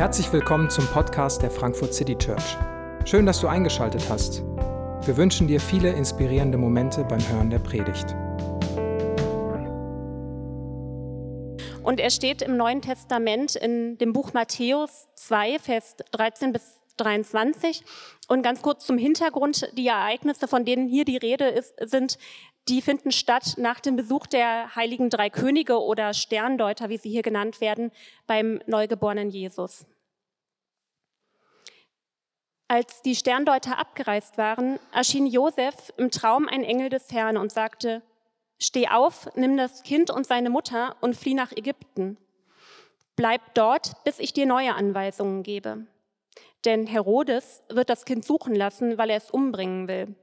Herzlich willkommen zum Podcast der Frankfurt City Church. Schön, dass du eingeschaltet hast. Wir wünschen dir viele inspirierende Momente beim Hören der Predigt. Und er steht im Neuen Testament in dem Buch Matthäus 2, Vers 13 bis 23. Und ganz kurz zum Hintergrund, die Ereignisse, von denen hier die Rede ist, sind, die finden statt nach dem Besuch der heiligen drei Könige oder Sterndeuter, wie sie hier genannt werden, beim neugeborenen Jesus. Als die Sterndeuter abgereist waren, erschien Josef im Traum ein Engel des Herrn und sagte, Steh auf, nimm das Kind und seine Mutter und flieh nach Ägypten. Bleib dort, bis ich dir neue Anweisungen gebe. Denn Herodes wird das Kind suchen lassen, weil er es umbringen will.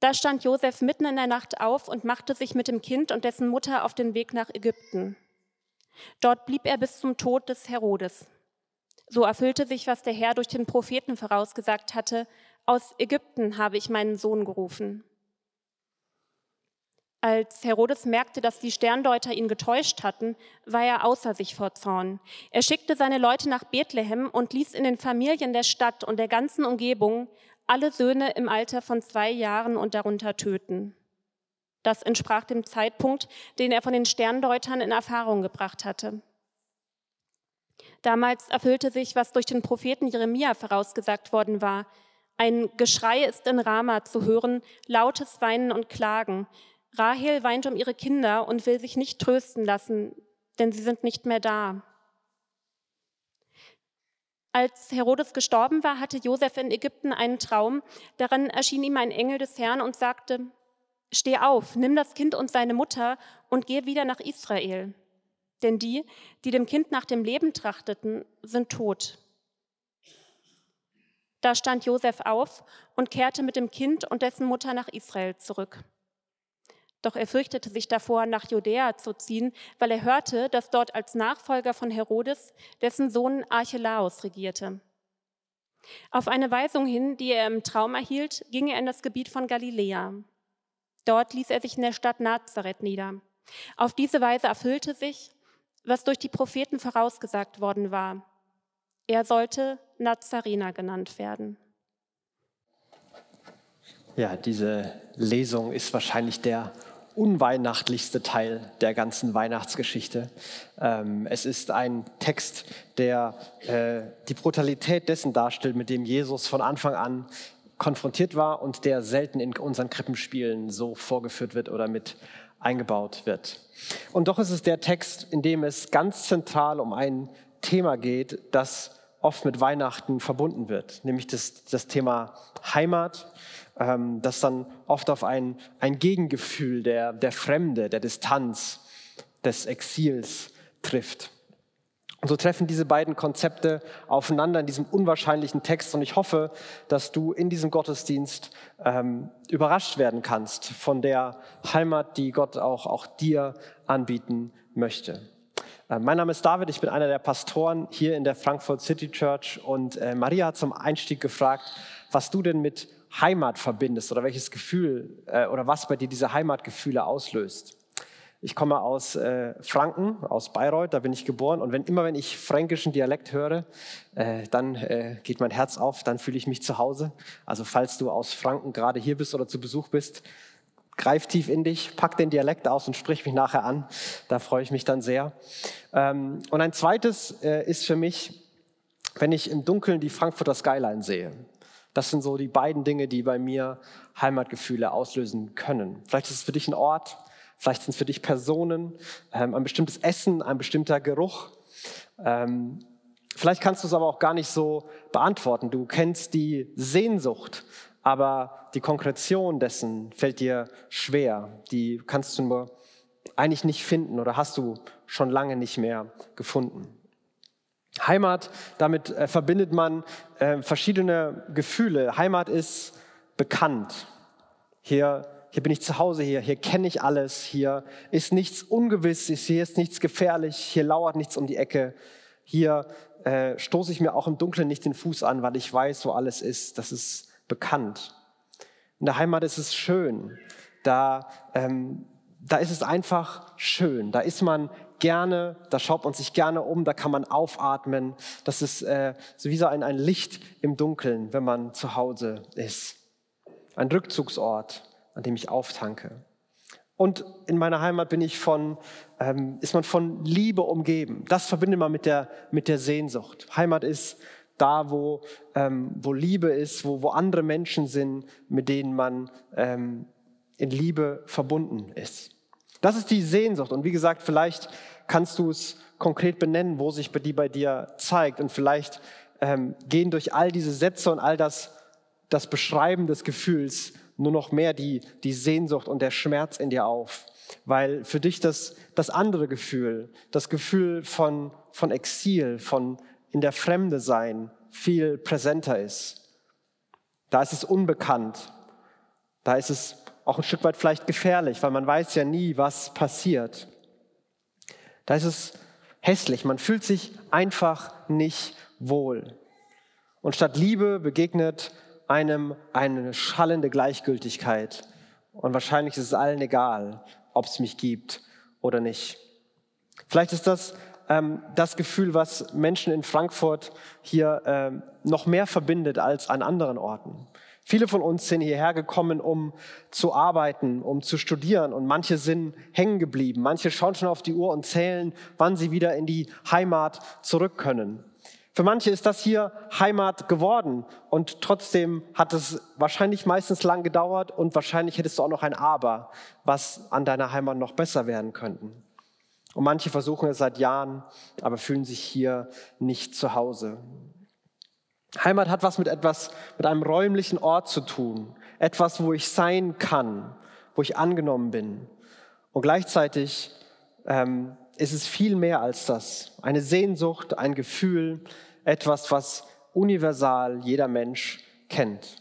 Da stand Josef mitten in der Nacht auf und machte sich mit dem Kind und dessen Mutter auf den Weg nach Ägypten. Dort blieb er bis zum Tod des Herodes. So erfüllte sich, was der Herr durch den Propheten vorausgesagt hatte, aus Ägypten habe ich meinen Sohn gerufen. Als Herodes merkte, dass die Sterndeuter ihn getäuscht hatten, war er außer sich vor Zorn. Er schickte seine Leute nach Bethlehem und ließ in den Familien der Stadt und der ganzen Umgebung alle Söhne im Alter von zwei Jahren und darunter töten. Das entsprach dem Zeitpunkt, den er von den Sterndeutern in Erfahrung gebracht hatte. Damals erfüllte sich, was durch den Propheten Jeremia vorausgesagt worden war. Ein Geschrei ist in Rama zu hören, lautes Weinen und Klagen. Rahel weint um ihre Kinder und will sich nicht trösten lassen, denn sie sind nicht mehr da. Als Herodes gestorben war, hatte Josef in Ägypten einen Traum. Darin erschien ihm ein Engel des Herrn und sagte, Steh auf, nimm das Kind und seine Mutter und geh wieder nach Israel. Denn die, die dem Kind nach dem Leben trachteten, sind tot. Da stand Josef auf und kehrte mit dem Kind und dessen Mutter nach Israel zurück. Doch er fürchtete sich davor, nach Judäa zu ziehen, weil er hörte, dass dort als Nachfolger von Herodes dessen Sohn Archelaus regierte. Auf eine Weisung hin, die er im Traum erhielt, ging er in das Gebiet von Galiläa. Dort ließ er sich in der Stadt Nazareth nieder. Auf diese Weise erfüllte sich, was durch die Propheten vorausgesagt worden war. Er sollte Nazarener genannt werden. Ja, diese Lesung ist wahrscheinlich der unweihnachtlichste Teil der ganzen Weihnachtsgeschichte. Ähm, es ist ein Text, der äh, die Brutalität dessen darstellt, mit dem Jesus von Anfang an konfrontiert war und der selten in unseren Krippenspielen so vorgeführt wird oder mit eingebaut wird. Und doch ist es der Text, in dem es ganz zentral um ein Thema geht, das oft mit Weihnachten verbunden wird, nämlich das, das Thema Heimat ähm, das dann oft auf ein, ein Gegengefühl der, der Fremde, der Distanz, des Exils trifft. Und so treffen diese beiden Konzepte aufeinander in diesem unwahrscheinlichen Text. Und ich hoffe, dass du in diesem Gottesdienst ähm, überrascht werden kannst von der Heimat, die Gott auch, auch dir anbieten möchte. Äh, mein Name ist David, ich bin einer der Pastoren hier in der Frankfurt City Church. Und äh, Maria hat zum Einstieg gefragt, was du denn mit Heimat verbindest oder welches Gefühl äh, oder was bei dir diese Heimatgefühle auslöst. Ich komme aus äh, Franken, aus Bayreuth, da bin ich geboren. Und wenn immer, wenn ich fränkischen Dialekt höre, äh, dann äh, geht mein Herz auf, dann fühle ich mich zu Hause. Also falls du aus Franken gerade hier bist oder zu Besuch bist, greif tief in dich, pack den Dialekt aus und sprich mich nachher an. Da freue ich mich dann sehr. Ähm, und ein zweites äh, ist für mich, wenn ich im Dunkeln die Frankfurter Skyline sehe. Das sind so die beiden Dinge, die bei mir Heimatgefühle auslösen können. Vielleicht ist es für dich ein Ort, vielleicht sind es für dich Personen, ähm, ein bestimmtes Essen, ein bestimmter Geruch. Ähm, vielleicht kannst du es aber auch gar nicht so beantworten. Du kennst die Sehnsucht, aber die Konkretion dessen fällt dir schwer. Die kannst du nur eigentlich nicht finden oder hast du schon lange nicht mehr gefunden. Heimat, damit äh, verbindet man äh, verschiedene Gefühle. Heimat ist bekannt. Hier, hier bin ich zu Hause, hier, hier kenne ich alles, hier ist nichts Ungewisses, hier ist nichts gefährlich, hier lauert nichts um die Ecke. Hier äh, stoße ich mir auch im Dunkeln nicht den Fuß an, weil ich weiß, wo alles ist. Das ist bekannt. In der Heimat ist es schön. Da, ähm, da ist es einfach schön. Da ist man gerne, da schaut man sich gerne um, da kann man aufatmen. Das ist äh, so ein, ein Licht im Dunkeln, wenn man zu Hause ist. Ein Rückzugsort, an dem ich auftanke. Und in meiner Heimat bin ich von, ähm, ist man von Liebe umgeben. Das verbindet man mit der, mit der Sehnsucht. Heimat ist da, wo, ähm, wo Liebe ist, wo, wo andere Menschen sind, mit denen man ähm, in Liebe verbunden ist. Das ist die Sehnsucht. Und wie gesagt, vielleicht kannst du es konkret benennen, wo sich die bei dir zeigt. Und vielleicht ähm, gehen durch all diese Sätze und all das, das Beschreiben des Gefühls nur noch mehr die, die Sehnsucht und der Schmerz in dir auf. Weil für dich das, das andere Gefühl, das Gefühl von, von Exil, von in der Fremde sein, viel präsenter ist. Da ist es unbekannt. Da ist es auch ein Stück weit vielleicht gefährlich, weil man weiß ja nie, was passiert. Da ist es hässlich, man fühlt sich einfach nicht wohl. Und statt Liebe begegnet einem eine schallende Gleichgültigkeit. Und wahrscheinlich ist es allen egal, ob es mich gibt oder nicht. Vielleicht ist das ähm, das Gefühl, was Menschen in Frankfurt hier ähm, noch mehr verbindet als an anderen Orten. Viele von uns sind hierher gekommen, um zu arbeiten, um zu studieren und manche sind hängen geblieben. Manche schauen schon auf die Uhr und zählen, wann sie wieder in die Heimat zurück können. Für manche ist das hier Heimat geworden und trotzdem hat es wahrscheinlich meistens lang gedauert und wahrscheinlich hättest du auch noch ein Aber, was an deiner Heimat noch besser werden könnten. Und manche versuchen es seit Jahren, aber fühlen sich hier nicht zu Hause. Heimat hat was mit etwas, mit einem räumlichen Ort zu tun. Etwas, wo ich sein kann, wo ich angenommen bin. Und gleichzeitig ähm, ist es viel mehr als das. Eine Sehnsucht, ein Gefühl, etwas, was universal jeder Mensch kennt.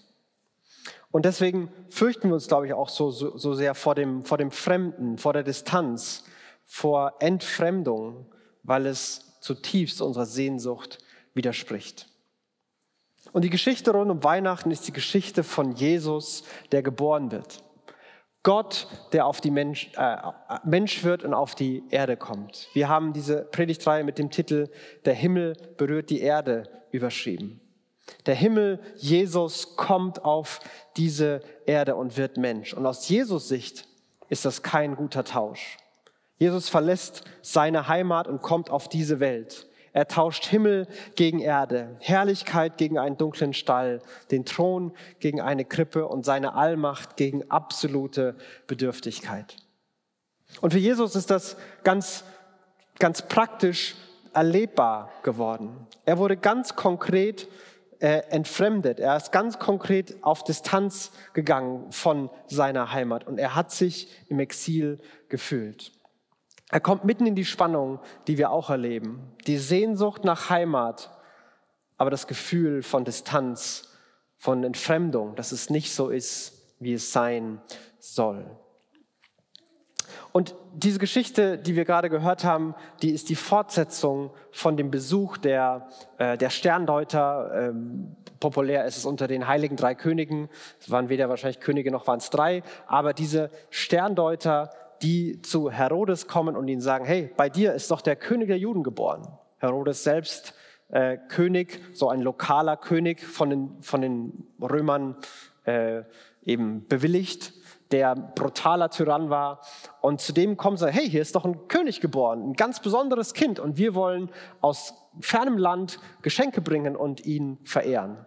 Und deswegen fürchten wir uns, glaube ich, auch so, so, so sehr vor dem, vor dem Fremden, vor der Distanz, vor Entfremdung, weil es zutiefst unserer Sehnsucht widerspricht. Und die Geschichte rund um Weihnachten ist die Geschichte von Jesus, der geboren wird. Gott, der auf die Mensch, äh, Mensch wird und auf die Erde kommt. Wir haben diese Predigtreihe mit dem Titel Der Himmel berührt die Erde überschrieben. Der Himmel, Jesus, kommt auf diese Erde und wird Mensch. Und aus Jesus Sicht ist das kein guter Tausch. Jesus verlässt seine Heimat und kommt auf diese Welt. Er tauscht Himmel gegen Erde, Herrlichkeit gegen einen dunklen Stall, den Thron gegen eine Krippe und seine Allmacht gegen absolute Bedürftigkeit. Und für Jesus ist das ganz, ganz praktisch erlebbar geworden. Er wurde ganz konkret äh, entfremdet. Er ist ganz konkret auf Distanz gegangen von seiner Heimat und er hat sich im Exil gefühlt. Er kommt mitten in die Spannung, die wir auch erleben. Die Sehnsucht nach Heimat, aber das Gefühl von Distanz, von Entfremdung, dass es nicht so ist, wie es sein soll. Und diese Geschichte, die wir gerade gehört haben, die ist die Fortsetzung von dem Besuch der, äh, der Sterndeuter. Ähm, populär ist es unter den heiligen drei Königen. Es waren weder wahrscheinlich Könige noch waren es drei. Aber diese Sterndeuter die zu Herodes kommen und ihn sagen, hey, bei dir ist doch der König der Juden geboren. Herodes selbst äh, König, so ein lokaler König von den, von den Römern äh, eben bewilligt, der brutaler Tyrann war. Und zu dem kommen sie, hey, hier ist doch ein König geboren, ein ganz besonderes Kind und wir wollen aus fernem Land Geschenke bringen und ihn verehren.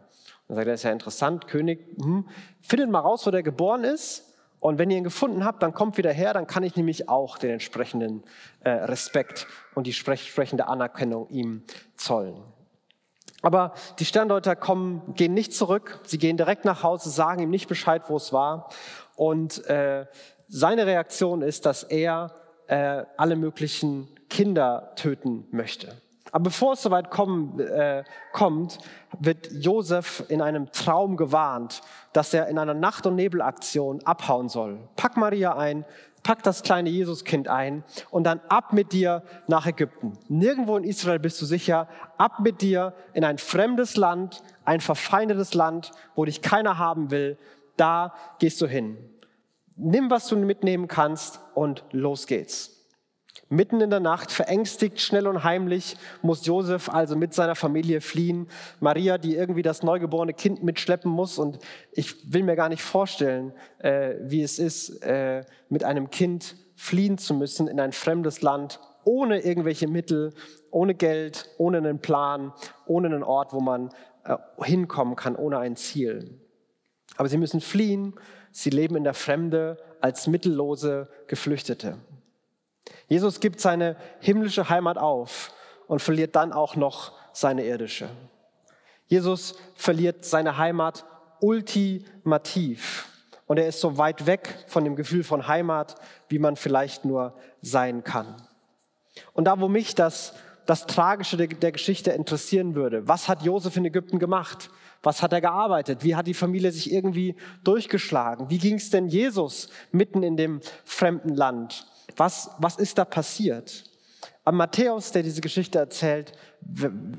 Dann sagt er, das ist ja interessant, König, hm, findet mal raus, wo der geboren ist und wenn ihr ihn gefunden habt, dann kommt wieder her, dann kann ich nämlich auch den entsprechenden äh, Respekt und die entsprechende Anerkennung ihm zollen. Aber die Sterndeuter kommen, gehen nicht zurück, sie gehen direkt nach Hause, sagen ihm nicht Bescheid, wo es war. Und äh, seine Reaktion ist, dass er äh, alle möglichen Kinder töten möchte. Aber bevor es soweit kommen, äh, kommt, wird Josef in einem Traum gewarnt, dass er in einer Nacht- und Nebelaktion abhauen soll. Pack Maria ein, pack das kleine Jesuskind ein und dann ab mit dir nach Ägypten. Nirgendwo in Israel bist du sicher. Ab mit dir in ein fremdes Land, ein verfeindetes Land, wo dich keiner haben will. Da gehst du hin. nimm, was du mitnehmen kannst und los geht's. Mitten in der Nacht, verängstigt, schnell und heimlich, muss Josef also mit seiner Familie fliehen. Maria, die irgendwie das neugeborene Kind mitschleppen muss. Und ich will mir gar nicht vorstellen, äh, wie es ist, äh, mit einem Kind fliehen zu müssen in ein fremdes Land, ohne irgendwelche Mittel, ohne Geld, ohne einen Plan, ohne einen Ort, wo man äh, hinkommen kann, ohne ein Ziel. Aber sie müssen fliehen. Sie leben in der Fremde als mittellose Geflüchtete. Jesus gibt seine himmlische Heimat auf und verliert dann auch noch seine irdische. Jesus verliert seine Heimat ultimativ. Und er ist so weit weg von dem Gefühl von Heimat, wie man vielleicht nur sein kann. Und da, wo mich das, das Tragische der, der Geschichte interessieren würde, was hat Josef in Ägypten gemacht? Was hat er gearbeitet? Wie hat die Familie sich irgendwie durchgeschlagen? Wie ging es denn Jesus mitten in dem fremden Land? Was, was ist da passiert? Aber Matthäus, der diese Geschichte erzählt,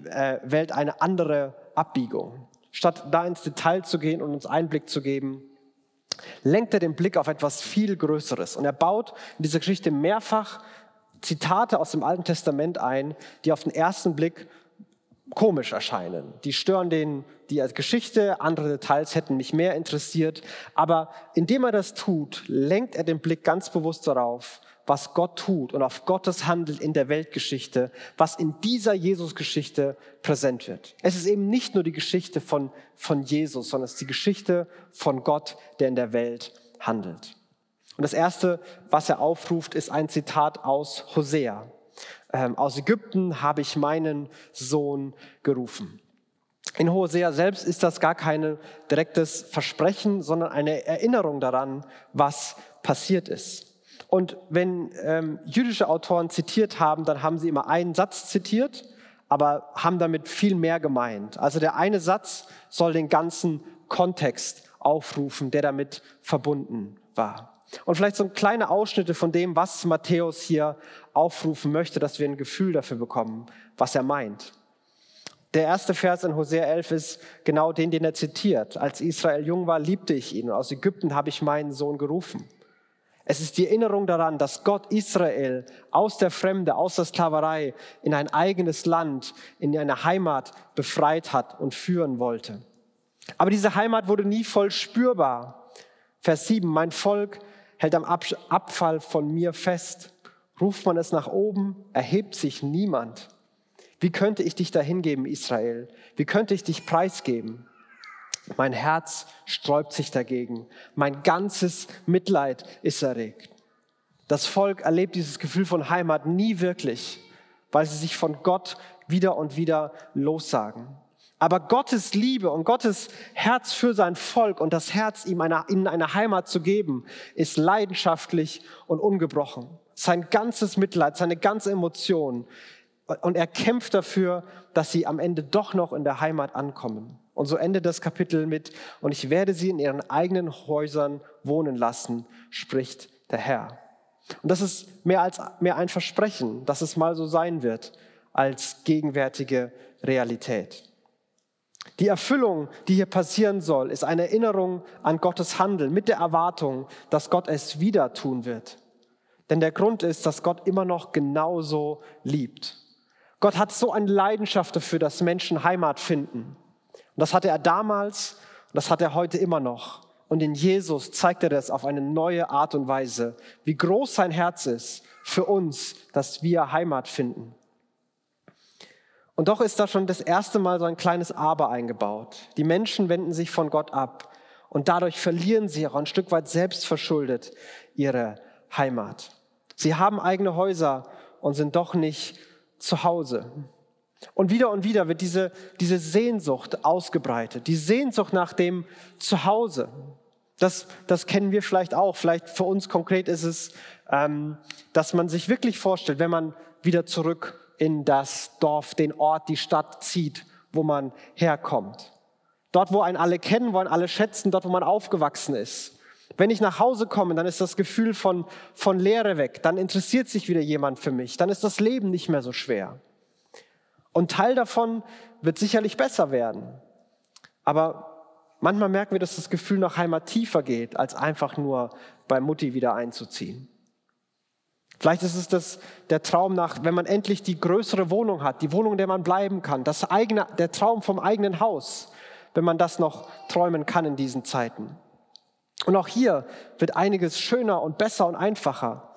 äh, wählt eine andere Abbiegung. Statt da ins Detail zu gehen und uns Einblick zu geben, lenkt er den Blick auf etwas viel Größeres. Und er baut in dieser Geschichte mehrfach Zitate aus dem Alten Testament ein, die auf den ersten Blick komisch erscheinen. Die stören den, die als Geschichte, andere Details hätten mich mehr interessiert. Aber indem er das tut, lenkt er den Blick ganz bewusst darauf, was Gott tut und auf Gottes Handeln in der Weltgeschichte, was in dieser Jesus-Geschichte präsent wird. Es ist eben nicht nur die Geschichte von, von Jesus, sondern es ist die Geschichte von Gott, der in der Welt handelt. Und das Erste, was er aufruft, ist ein Zitat aus Hosea. Ähm, aus Ägypten habe ich meinen Sohn gerufen. In Hosea selbst ist das gar kein direktes Versprechen, sondern eine Erinnerung daran, was passiert ist. Und wenn ähm, jüdische Autoren zitiert haben, dann haben sie immer einen Satz zitiert, aber haben damit viel mehr gemeint. Also der eine Satz soll den ganzen Kontext aufrufen, der damit verbunden war. Und vielleicht so kleine Ausschnitte von dem, was Matthäus hier aufrufen möchte, dass wir ein Gefühl dafür bekommen, was er meint. Der erste Vers in Hosea 11 ist genau den, den er zitiert. Als Israel jung war, liebte ich ihn aus Ägypten habe ich meinen Sohn gerufen. Es ist die Erinnerung daran, dass Gott Israel aus der Fremde, aus der Sklaverei in ein eigenes Land, in eine Heimat befreit hat und führen wollte. Aber diese Heimat wurde nie voll spürbar. Vers 7, mein Volk hält am Abfall von mir fest. Ruft man es nach oben, erhebt sich niemand. Wie könnte ich dich dahin geben, Israel? Wie könnte ich dich preisgeben? Mein Herz sträubt sich dagegen. Mein ganzes Mitleid ist erregt. Das Volk erlebt dieses Gefühl von Heimat nie wirklich, weil sie sich von Gott wieder und wieder lossagen. Aber Gottes Liebe und Gottes Herz für sein Volk und das Herz, ihm eine, ihnen eine Heimat zu geben, ist leidenschaftlich und ungebrochen. Sein ganzes Mitleid, seine ganze Emotion. Und er kämpft dafür, dass sie am Ende doch noch in der Heimat ankommen. Und so endet das Kapitel mit, und ich werde sie in ihren eigenen Häusern wohnen lassen, spricht der Herr. Und das ist mehr als mehr ein Versprechen, dass es mal so sein wird, als gegenwärtige Realität. Die Erfüllung, die hier passieren soll, ist eine Erinnerung an Gottes Handeln mit der Erwartung, dass Gott es wieder tun wird. Denn der Grund ist, dass Gott immer noch genauso liebt. Gott hat so eine Leidenschaft dafür, dass Menschen Heimat finden. Und das hatte er damals und das hat er heute immer noch. Und in Jesus zeigt er das auf eine neue Art und Weise, wie groß sein Herz ist für uns, dass wir Heimat finden. Und doch ist da schon das erste Mal so ein kleines Aber eingebaut. Die Menschen wenden sich von Gott ab und dadurch verlieren sie auch ein Stück weit selbstverschuldet ihre Heimat. Sie haben eigene Häuser und sind doch nicht zu Hause. Und wieder und wieder wird diese, diese Sehnsucht ausgebreitet, die Sehnsucht nach dem Zuhause. Das, das kennen wir vielleicht auch. Vielleicht für uns konkret ist es, ähm, dass man sich wirklich vorstellt, wenn man wieder zurück in das Dorf, den Ort, die Stadt zieht, wo man herkommt. Dort, wo einen alle kennen, wo einen alle schätzen, dort, wo man aufgewachsen ist. Wenn ich nach Hause komme, dann ist das Gefühl von, von Leere weg. Dann interessiert sich wieder jemand für mich. Dann ist das Leben nicht mehr so schwer. Und Teil davon wird sicherlich besser werden. Aber manchmal merken wir, dass das Gefühl nach Heimat tiefer geht, als einfach nur bei Mutti wieder einzuziehen. Vielleicht ist es das, der Traum nach, wenn man endlich die größere Wohnung hat, die Wohnung, in der man bleiben kann, das eigene, der Traum vom eigenen Haus, wenn man das noch träumen kann in diesen Zeiten. Und auch hier wird einiges schöner und besser und einfacher.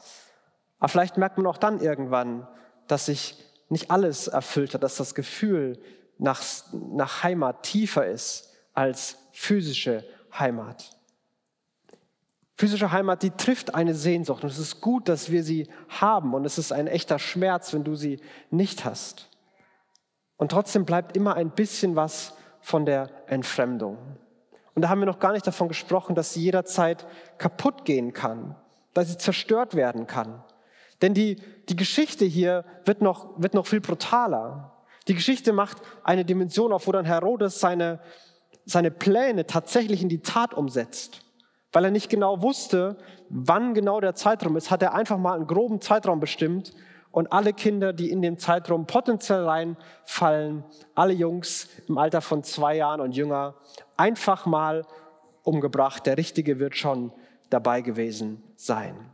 Aber vielleicht merkt man auch dann irgendwann, dass sich nicht alles erfüllt hat, dass das Gefühl nach, nach Heimat tiefer ist als physische Heimat. Physische Heimat, die trifft eine Sehnsucht und es ist gut, dass wir sie haben und es ist ein echter Schmerz, wenn du sie nicht hast. Und trotzdem bleibt immer ein bisschen was von der Entfremdung. Und da haben wir noch gar nicht davon gesprochen, dass sie jederzeit kaputt gehen kann, dass sie zerstört werden kann. Denn die, die Geschichte hier wird noch, wird noch viel brutaler. Die Geschichte macht eine Dimension auf, wo dann Herodes seine, seine Pläne tatsächlich in die Tat umsetzt weil er nicht genau wusste, wann genau der Zeitraum ist, hat er einfach mal einen groben Zeitraum bestimmt und alle Kinder, die in den Zeitraum potenziell reinfallen, alle Jungs im Alter von zwei Jahren und jünger, einfach mal umgebracht. Der Richtige wird schon dabei gewesen sein.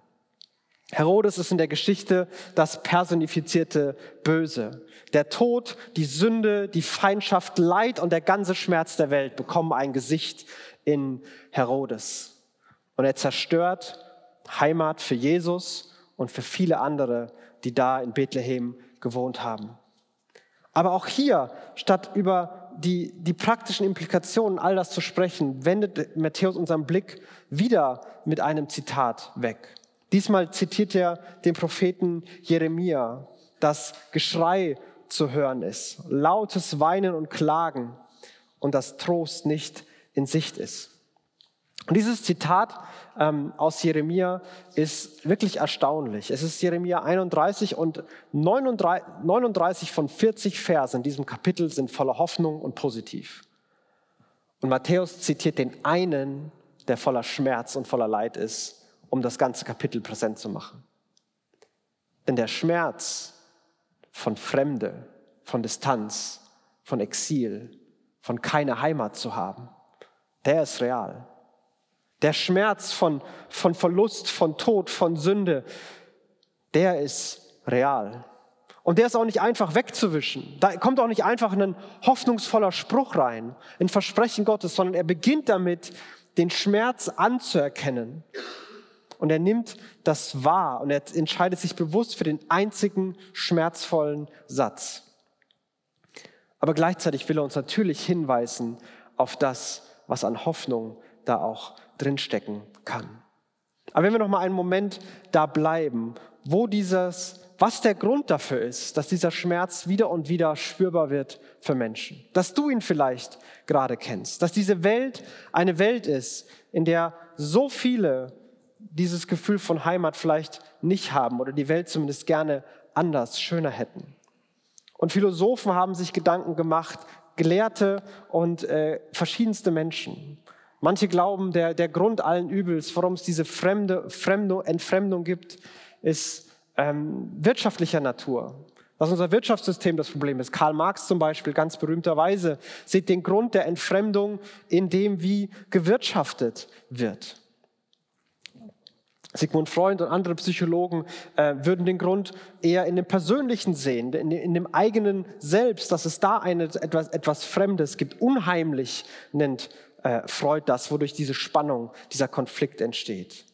Herodes ist in der Geschichte das personifizierte Böse. Der Tod, die Sünde, die Feindschaft, Leid und der ganze Schmerz der Welt bekommen ein Gesicht in Herodes. Und er zerstört Heimat für Jesus und für viele andere, die da in Bethlehem gewohnt haben. Aber auch hier, statt über die, die praktischen Implikationen all das zu sprechen, wendet Matthäus unseren Blick wieder mit einem Zitat weg. Diesmal zitiert er den Propheten Jeremia, dass Geschrei zu hören ist, lautes Weinen und Klagen und dass Trost nicht in Sicht ist. Und dieses Zitat ähm, aus Jeremia ist wirklich erstaunlich. Es ist Jeremia 31 und 39, 39 von 40 Versen in diesem Kapitel sind voller Hoffnung und positiv. Und Matthäus zitiert den einen, der voller Schmerz und voller Leid ist, um das ganze Kapitel präsent zu machen. Denn der Schmerz von Fremde, von Distanz, von Exil, von keine Heimat zu haben, der ist real. Der Schmerz von, von Verlust, von Tod, von Sünde, der ist real. Und der ist auch nicht einfach wegzuwischen. Da kommt auch nicht einfach ein hoffnungsvoller Spruch rein, ein Versprechen Gottes, sondern er beginnt damit, den Schmerz anzuerkennen. Und er nimmt das wahr und er entscheidet sich bewusst für den einzigen schmerzvollen Satz. Aber gleichzeitig will er uns natürlich hinweisen auf das, was an Hoffnung da auch drinstecken kann. Aber wenn wir noch mal einen Moment da bleiben, wo dieses, was der Grund dafür ist, dass dieser Schmerz wieder und wieder spürbar wird für Menschen, dass du ihn vielleicht gerade kennst, dass diese Welt eine Welt ist, in der so viele dieses Gefühl von Heimat vielleicht nicht haben oder die Welt zumindest gerne anders, schöner hätten. Und Philosophen haben sich Gedanken gemacht, Gelehrte und äh, verschiedenste Menschen. Manche glauben, der, der Grund allen Übels, warum es diese fremde, fremde Entfremdung gibt, ist ähm, wirtschaftlicher Natur. Dass unser Wirtschaftssystem das Problem ist. Karl Marx zum Beispiel ganz berühmterweise sieht den Grund der Entfremdung in dem, wie gewirtschaftet wird. Sigmund Freud und andere Psychologen äh, würden den Grund eher in dem Persönlichen sehen, in, in, dem eigenen Selbst, dass es da eine, etwas, etwas Fremdes gibt. Unheimlich nennt äh, Freud das, wodurch diese Spannung, dieser Konflikt entsteht.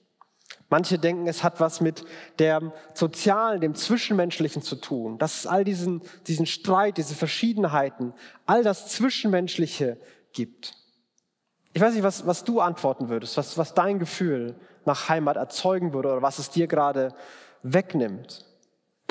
Manche denken, es hat was mit dem Sozialen, dem Zwischenmenschlichen zu tun, dass es all diesen, diesen Streit, diese Verschiedenheiten, all das Zwischenmenschliche gibt. Ich weiß nicht, was, was du antworten würdest, was, was dein Gefühl nach Heimat erzeugen würde oder was es dir gerade wegnimmt.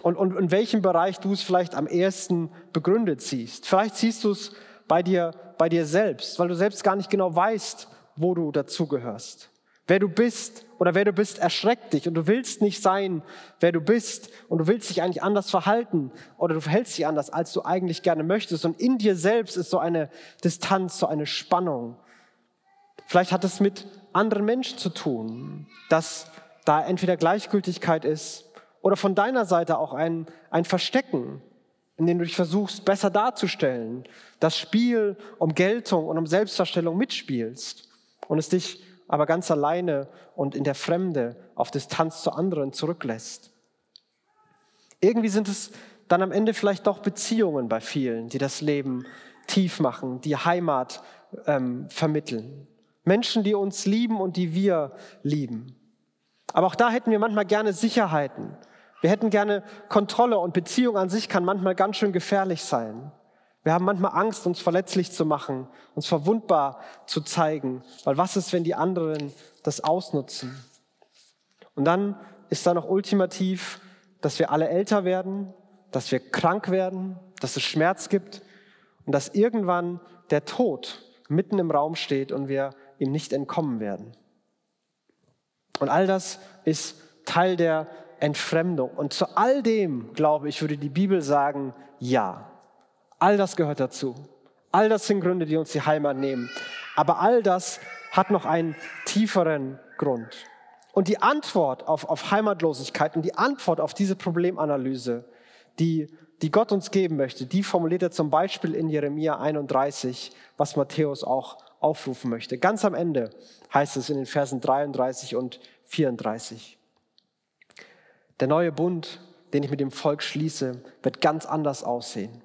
Und, und in welchem Bereich du es vielleicht am ehesten begründet siehst. Vielleicht siehst du es bei dir, bei dir selbst, weil du selbst gar nicht genau weißt, wo du dazugehörst. Wer du bist oder wer du bist, erschreckt dich und du willst nicht sein, wer du bist und du willst dich eigentlich anders verhalten oder du verhältst dich anders, als du eigentlich gerne möchtest. Und in dir selbst ist so eine Distanz, so eine Spannung. Vielleicht hat es mit anderen Menschen zu tun, dass da entweder Gleichgültigkeit ist oder von deiner Seite auch ein, ein Verstecken, in denen du dich versuchst, besser darzustellen, das Spiel um Geltung und um Selbstdarstellung mitspielst und es dich aber ganz alleine und in der Fremde auf Distanz zu anderen zurücklässt. Irgendwie sind es dann am Ende vielleicht doch Beziehungen bei vielen, die das Leben tief machen, die Heimat ähm, vermitteln. Menschen, die uns lieben und die wir lieben. Aber auch da hätten wir manchmal gerne Sicherheiten. Wir hätten gerne Kontrolle und Beziehung an sich kann manchmal ganz schön gefährlich sein. Wir haben manchmal Angst, uns verletzlich zu machen, uns verwundbar zu zeigen, weil was ist, wenn die anderen das ausnutzen? Und dann ist da noch ultimativ, dass wir alle älter werden, dass wir krank werden, dass es Schmerz gibt und dass irgendwann der Tod mitten im Raum steht und wir ihm nicht entkommen werden. Und all das ist Teil der Entfremdung. Und zu all dem, glaube ich, würde die Bibel sagen, ja. All das gehört dazu. All das sind Gründe, die uns die Heimat nehmen. Aber all das hat noch einen tieferen Grund. Und die Antwort auf, auf Heimatlosigkeit und die Antwort auf diese Problemanalyse, die, die Gott uns geben möchte, die formuliert er zum Beispiel in Jeremia 31, was Matthäus auch aufrufen möchte. Ganz am Ende heißt es in den Versen 33 und 34. Der neue Bund, den ich mit dem Volk schließe, wird ganz anders aussehen.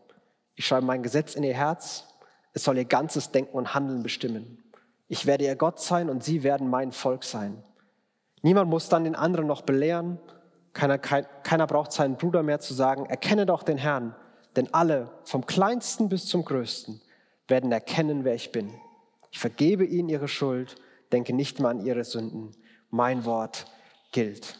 Ich schreibe mein Gesetz in ihr Herz. Es soll ihr ganzes Denken und Handeln bestimmen. Ich werde ihr Gott sein und sie werden mein Volk sein. Niemand muss dann den anderen noch belehren. Keiner, kein, keiner braucht seinen Bruder mehr zu sagen, erkenne doch den Herrn. Denn alle, vom kleinsten bis zum größten, werden erkennen, wer ich bin. Ich vergebe ihnen ihre Schuld, denke nicht mehr an ihre Sünden. Mein Wort gilt.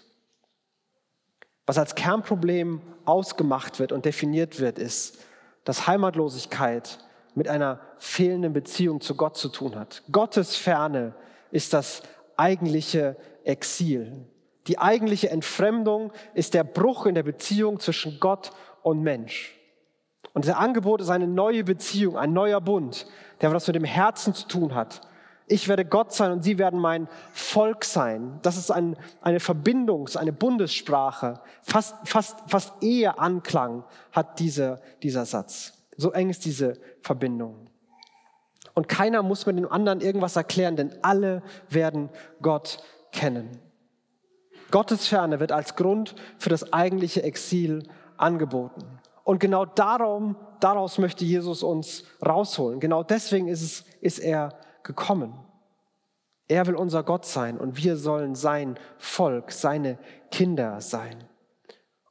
Was als Kernproblem ausgemacht wird und definiert wird, ist, dass Heimatlosigkeit mit einer fehlenden Beziehung zu Gott zu tun hat. Gottes Ferne ist das eigentliche Exil. Die eigentliche Entfremdung ist der Bruch in der Beziehung zwischen Gott und Mensch. Und das Angebot ist eine neue Beziehung, ein neuer Bund, der was mit dem Herzen zu tun hat. Ich werde Gott sein und sie werden mein Volk sein. Das ist ein, eine Verbindungs-, eine Bundessprache. Fast, fast, fast Eheanklang hat diese, dieser Satz. So eng ist diese Verbindung. Und keiner muss mit dem anderen irgendwas erklären, denn alle werden Gott kennen. Gottes Ferne wird als Grund für das eigentliche Exil angeboten. Und genau darum, daraus möchte Jesus uns rausholen. Genau deswegen ist, es, ist er gekommen. Er will unser Gott sein und wir sollen sein Volk, seine Kinder sein.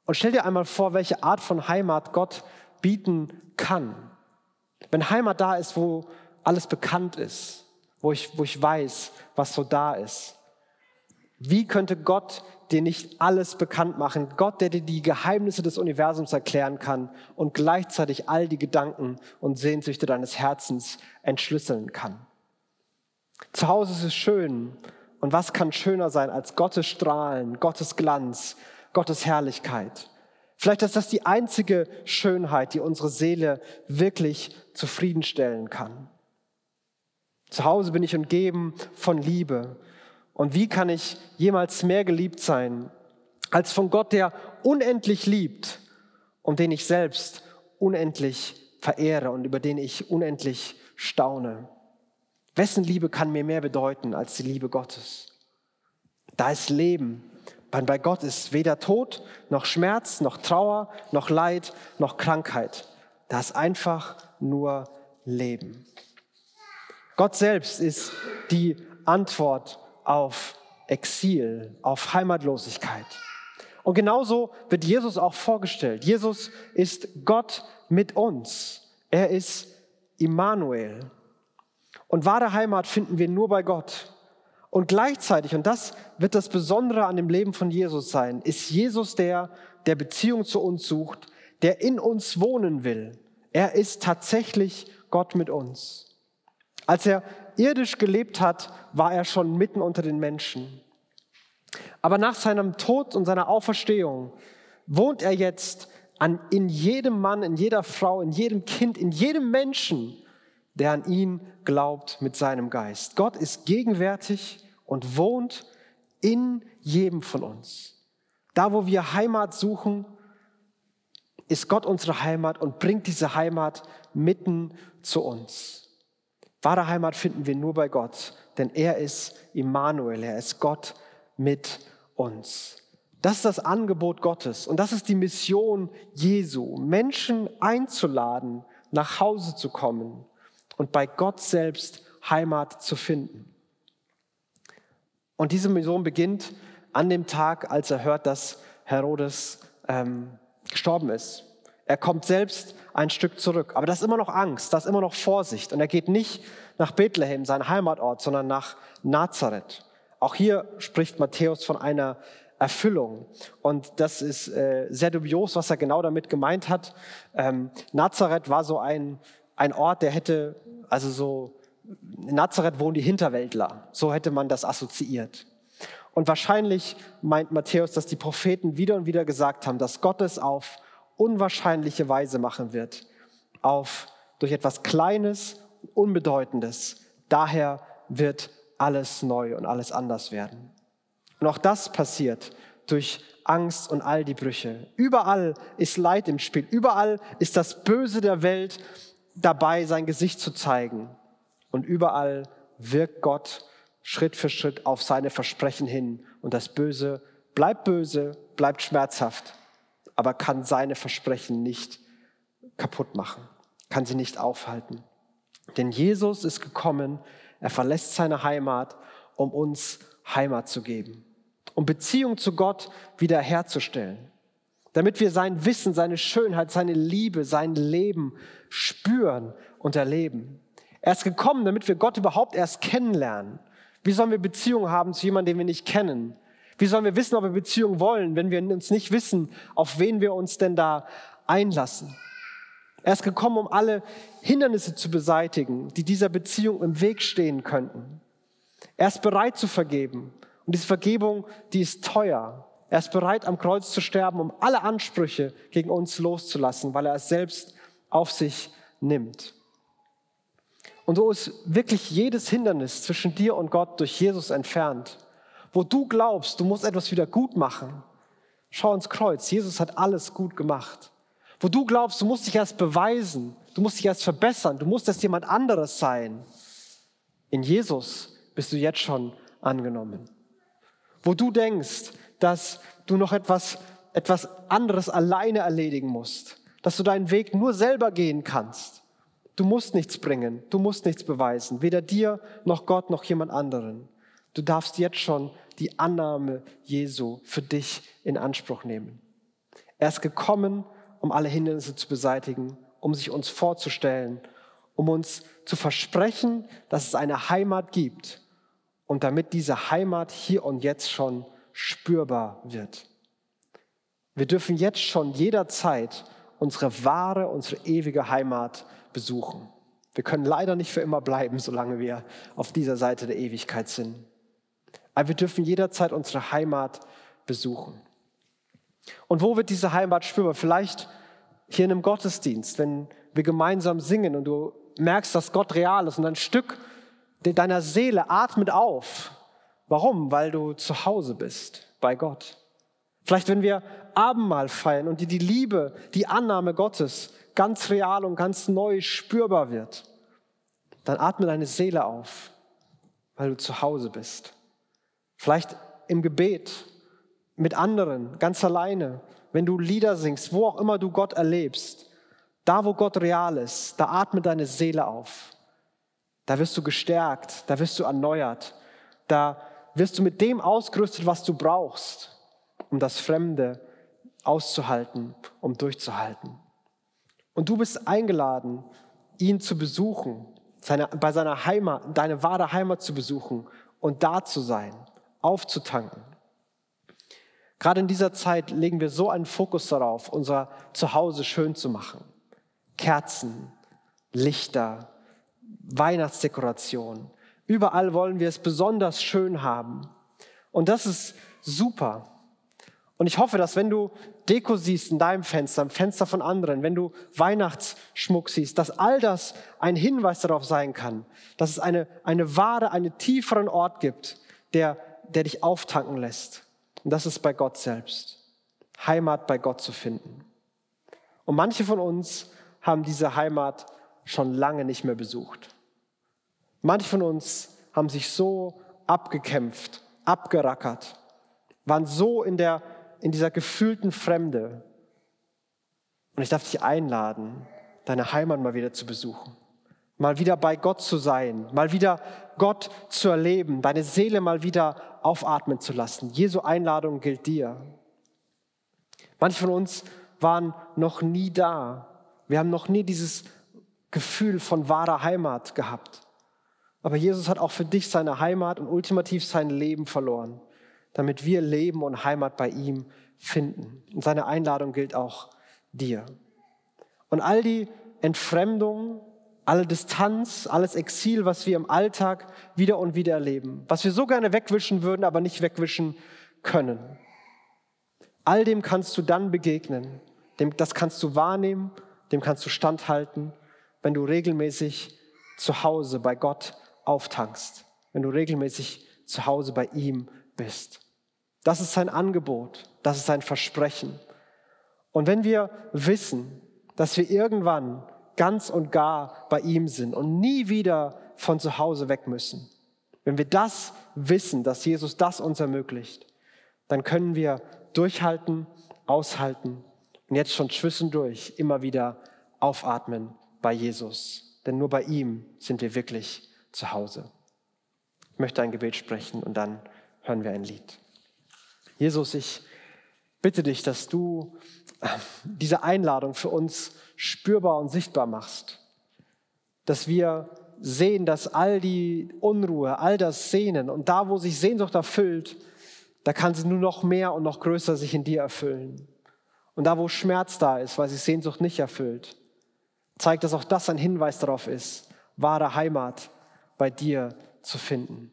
Und stell dir einmal vor, welche Art von Heimat Gott bieten kann. Wenn Heimat da ist, wo alles bekannt ist, wo ich, wo ich weiß, was so da ist. Wie könnte Gott dir nicht alles bekannt machen. Gott, der dir die Geheimnisse des Universums erklären kann und gleichzeitig all die Gedanken und Sehnsüchte deines Herzens entschlüsseln kann. Zu Hause ist es schön. Und was kann schöner sein als Gottes Strahlen, Gottes Glanz, Gottes Herrlichkeit? Vielleicht ist das die einzige Schönheit, die unsere Seele wirklich zufriedenstellen kann. Zu Hause bin ich umgeben von Liebe, und wie kann ich jemals mehr geliebt sein als von Gott, der unendlich liebt und den ich selbst unendlich verehre und über den ich unendlich staune? Wessen Liebe kann mir mehr bedeuten als die Liebe Gottes? Da ist Leben. Bei Gott ist weder Tod, noch Schmerz, noch Trauer, noch Leid, noch Krankheit. Da ist einfach nur Leben. Gott selbst ist die Antwort auf Exil, auf Heimatlosigkeit. Und genauso wird Jesus auch vorgestellt. Jesus ist Gott mit uns. Er ist Immanuel. Und wahre Heimat finden wir nur bei Gott. Und gleichzeitig, und das wird das Besondere an dem Leben von Jesus sein, ist Jesus der, der Beziehung zu uns sucht, der in uns wohnen will. Er ist tatsächlich Gott mit uns. Als er irdisch gelebt hat, war er schon mitten unter den Menschen. Aber nach seinem Tod und seiner Auferstehung wohnt er jetzt an, in jedem Mann, in jeder Frau, in jedem Kind, in jedem Menschen, der an ihn glaubt mit seinem Geist. Gott ist gegenwärtig und wohnt in jedem von uns. Da, wo wir Heimat suchen, ist Gott unsere Heimat und bringt diese Heimat mitten zu uns. Wahre Heimat finden wir nur bei Gott, denn er ist Immanuel, er ist Gott mit uns. Das ist das Angebot Gottes und das ist die Mission Jesu, Menschen einzuladen, nach Hause zu kommen und bei Gott selbst Heimat zu finden. Und diese Mission beginnt an dem Tag, als er hört, dass Herodes ähm, gestorben ist. Er kommt selbst ein Stück zurück, aber da ist immer noch Angst, da ist immer noch Vorsicht. Und er geht nicht nach Bethlehem, sein Heimatort, sondern nach Nazareth. Auch hier spricht Matthäus von einer Erfüllung. Und das ist äh, sehr dubios, was er genau damit gemeint hat. Ähm, Nazareth war so ein, ein Ort, der hätte, also so, in Nazareth wohnen die Hinterwäldler. So hätte man das assoziiert. Und wahrscheinlich meint Matthäus, dass die Propheten wieder und wieder gesagt haben, dass Gott es auf unwahrscheinliche Weise machen wird. Auf, durch etwas Kleines, Unbedeutendes. Daher wird alles neu und alles anders werden. Und auch das passiert durch Angst und all die Brüche. Überall ist Leid im Spiel. Überall ist das Böse der Welt dabei, sein Gesicht zu zeigen. Und überall wirkt Gott Schritt für Schritt auf seine Versprechen hin. Und das Böse bleibt böse, bleibt schmerzhaft, aber kann seine Versprechen nicht kaputt machen, kann sie nicht aufhalten. Denn Jesus ist gekommen, er verlässt seine Heimat, um uns Heimat zu geben um Beziehung zu Gott wiederherzustellen, damit wir sein Wissen, seine Schönheit, seine Liebe, sein Leben spüren und erleben. Er ist gekommen, damit wir Gott überhaupt erst kennenlernen. Wie sollen wir Beziehung haben zu jemandem, den wir nicht kennen? Wie sollen wir wissen, ob wir Beziehung wollen, wenn wir uns nicht wissen, auf wen wir uns denn da einlassen? Er ist gekommen, um alle Hindernisse zu beseitigen, die dieser Beziehung im Weg stehen könnten. Er ist bereit zu vergeben. Und diese Vergebung, die ist teuer. Er ist bereit, am Kreuz zu sterben, um alle Ansprüche gegen uns loszulassen, weil er es selbst auf sich nimmt. Und so ist wirklich jedes Hindernis zwischen dir und Gott durch Jesus entfernt. Wo du glaubst, du musst etwas wieder gut machen, schau ins Kreuz. Jesus hat alles gut gemacht. Wo du glaubst, du musst dich erst beweisen, du musst dich erst verbessern, du musst erst jemand anderes sein. In Jesus bist du jetzt schon angenommen wo du denkst, dass du noch etwas, etwas anderes alleine erledigen musst, dass du deinen Weg nur selber gehen kannst. Du musst nichts bringen, du musst nichts beweisen, weder dir noch Gott noch jemand anderen. Du darfst jetzt schon die Annahme Jesu für dich in Anspruch nehmen. Er ist gekommen, um alle Hindernisse zu beseitigen, um sich uns vorzustellen, um uns zu versprechen, dass es eine Heimat gibt, und damit diese Heimat hier und jetzt schon spürbar wird. Wir dürfen jetzt schon jederzeit unsere wahre, unsere ewige Heimat besuchen. Wir können leider nicht für immer bleiben, solange wir auf dieser Seite der Ewigkeit sind. Aber wir dürfen jederzeit unsere Heimat besuchen. Und wo wird diese Heimat spürbar? Vielleicht hier in einem Gottesdienst, wenn wir gemeinsam singen und du merkst, dass Gott real ist und ein Stück deiner Seele atmet auf. Warum? Weil du zu Hause bist bei Gott. Vielleicht, wenn wir Abendmahl feiern und dir die Liebe, die Annahme Gottes ganz real und ganz neu spürbar wird, dann atme deine Seele auf, weil du zu Hause bist. Vielleicht im Gebet, mit anderen, ganz alleine, wenn du Lieder singst, wo auch immer du Gott erlebst, da wo Gott real ist, da atme deine Seele auf. Da wirst du gestärkt, da wirst du erneuert, da wirst du mit dem ausgerüstet, was du brauchst, um das Fremde auszuhalten, um durchzuhalten. Und du bist eingeladen, ihn zu besuchen, seine, bei seiner Heimat, deine wahre Heimat zu besuchen und da zu sein, aufzutanken. Gerade in dieser Zeit legen wir so einen Fokus darauf, unser Zuhause schön zu machen. Kerzen, Lichter, Weihnachtsdekoration. Überall wollen wir es besonders schön haben. Und das ist super. Und ich hoffe, dass wenn du Deko siehst in deinem Fenster, im Fenster von anderen, wenn du Weihnachtsschmuck siehst, dass all das ein Hinweis darauf sein kann, dass es eine, eine wahre, einen tieferen Ort gibt, der, der dich auftanken lässt. Und das ist bei Gott selbst. Heimat bei Gott zu finden. Und manche von uns haben diese Heimat schon lange nicht mehr besucht. Manche von uns haben sich so abgekämpft, abgerackert, waren so in, der, in dieser gefühlten Fremde. Und ich darf dich einladen, deine Heimat mal wieder zu besuchen, mal wieder bei Gott zu sein, mal wieder Gott zu erleben, deine Seele mal wieder aufatmen zu lassen. Jesu Einladung gilt dir. Manche von uns waren noch nie da. Wir haben noch nie dieses Gefühl von wahrer Heimat gehabt. Aber Jesus hat auch für dich seine Heimat und ultimativ sein Leben verloren, damit wir Leben und Heimat bei ihm finden. Und seine Einladung gilt auch dir. Und all die Entfremdung, alle Distanz, alles Exil, was wir im Alltag wieder und wieder erleben, was wir so gerne wegwischen würden, aber nicht wegwischen können. All dem kannst du dann begegnen, dem, das kannst du wahrnehmen, dem kannst du standhalten, wenn du regelmäßig zu Hause bei Gott auftankst, wenn du regelmäßig zu Hause bei ihm bist. Das ist sein Angebot, das ist sein Versprechen. Und wenn wir wissen, dass wir irgendwann ganz und gar bei ihm sind und nie wieder von zu Hause weg müssen, wenn wir das wissen, dass Jesus das uns ermöglicht, dann können wir durchhalten, aushalten und jetzt schon zwischendurch immer wieder aufatmen bei Jesus. Denn nur bei ihm sind wir wirklich zu Hause. Ich möchte ein Gebet sprechen und dann hören wir ein Lied. Jesus, ich bitte dich, dass du äh, diese Einladung für uns spürbar und sichtbar machst. Dass wir sehen, dass all die Unruhe, all das Sehnen und da, wo sich Sehnsucht erfüllt, da kann sie nur noch mehr und noch größer sich in dir erfüllen. Und da, wo Schmerz da ist, weil sich Sehnsucht nicht erfüllt, zeigt, dass auch das ein Hinweis darauf ist, wahre Heimat bei dir zu finden.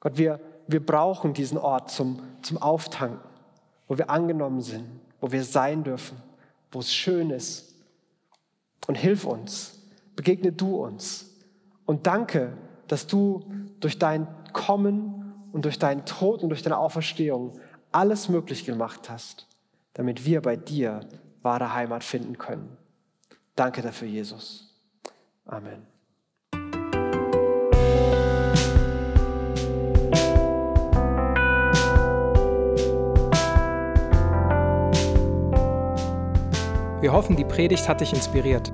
Gott, wir, wir brauchen diesen Ort zum, zum Auftanken, wo wir angenommen sind, wo wir sein dürfen, wo es schön ist. Und hilf uns, begegne du uns. Und danke, dass du durch dein Kommen und durch deinen Tod und durch deine Auferstehung alles möglich gemacht hast, damit wir bei dir wahre Heimat finden können. Danke dafür, Jesus. Amen. Wir hoffen, die Predigt hat dich inspiriert.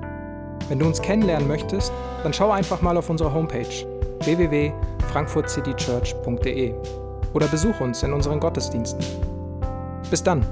Wenn du uns kennenlernen möchtest, dann schau einfach mal auf unsere Homepage www.frankfurtcitychurch.de oder besuch uns in unseren Gottesdiensten. Bis dann!